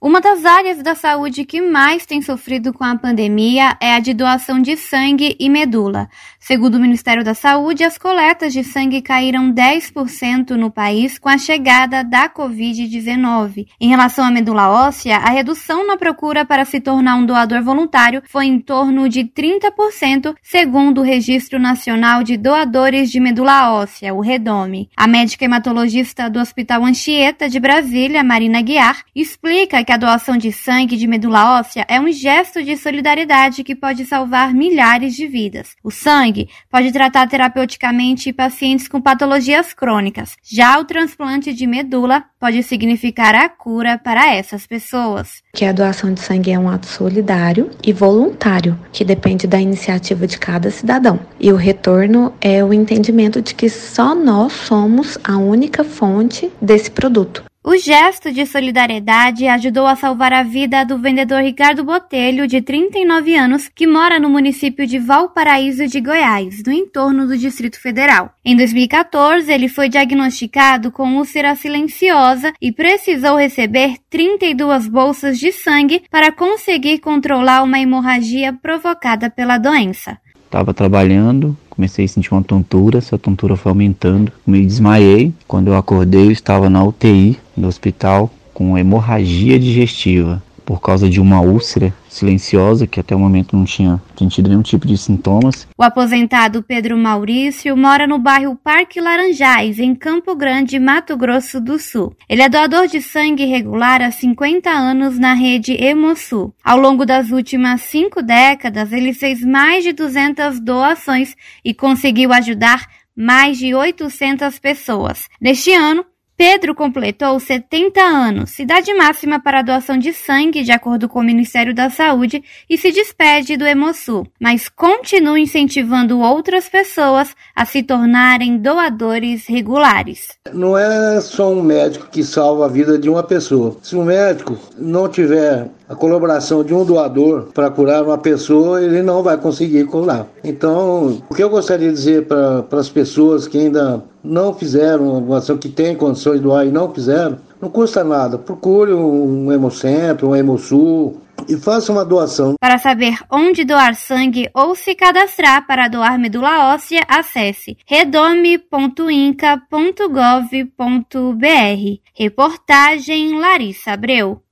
Uma das áreas da saúde que mais tem sofrido com a pandemia é a de doação de sangue e medula. Segundo o Ministério da Saúde, as coletas de sangue caíram 10% no país com a chegada da Covid-19. Em relação à medula óssea, a redução na procura para se tornar um doador voluntário foi em torno de 30%, segundo o Registro Nacional de Doadores de Medula Óssea, o REDOME. A médica hematologista do Hospital Anchieta de Brasília, Marina Guiar, explica que a doação de sangue de medula óssea é um gesto de solidariedade que pode salvar milhares de vidas. O sangue pode tratar terapeuticamente pacientes com patologias crônicas. Já o transplante de medula pode significar a cura para essas pessoas. Que a doação de sangue é um ato solidário e voluntário, que depende da iniciativa de cada cidadão. E o retorno é o entendimento de que só nós somos a única fonte desse produto. O gesto de solidariedade ajudou a salvar a vida do vendedor Ricardo Botelho, de 39 anos, que mora no município de Valparaíso de Goiás, no entorno do Distrito Federal. Em 2014, ele foi diagnosticado com úlcera silenciosa e precisou receber 32 bolsas de sangue para conseguir controlar uma hemorragia provocada pela doença. Estava trabalhando, comecei a sentir uma tontura, essa tontura foi aumentando, me desmaiei. Quando eu acordei, eu estava na UTI do hospital com hemorragia digestiva por causa de uma úlcera silenciosa que até o momento não tinha, tinha tido nenhum tipo de sintomas. O aposentado Pedro Maurício mora no bairro Parque Laranjais, em Campo Grande, Mato Grosso do Sul. Ele é doador de sangue regular há 50 anos na rede Hemosul. Ao longo das últimas cinco décadas, ele fez mais de 200 doações e conseguiu ajudar mais de 800 pessoas. Neste ano, Pedro completou 70 anos, idade máxima para a doação de sangue, de acordo com o Ministério da Saúde, e se despede do Hemosul, mas continua incentivando outras pessoas a se tornarem doadores regulares. Não é só um médico que salva a vida de uma pessoa. Se um médico não tiver a colaboração de um doador para curar uma pessoa, ele não vai conseguir curar. Então, o que eu gostaria de dizer para as pessoas que ainda não fizeram uma doação, que têm condições de doar e não fizeram, não custa nada. Procure um Hemocentro, um Hemosul, e faça uma doação. Para saber onde doar sangue ou se cadastrar para doar medula óssea, acesse redome.inca.gov.br. Reportagem Larissa Abreu.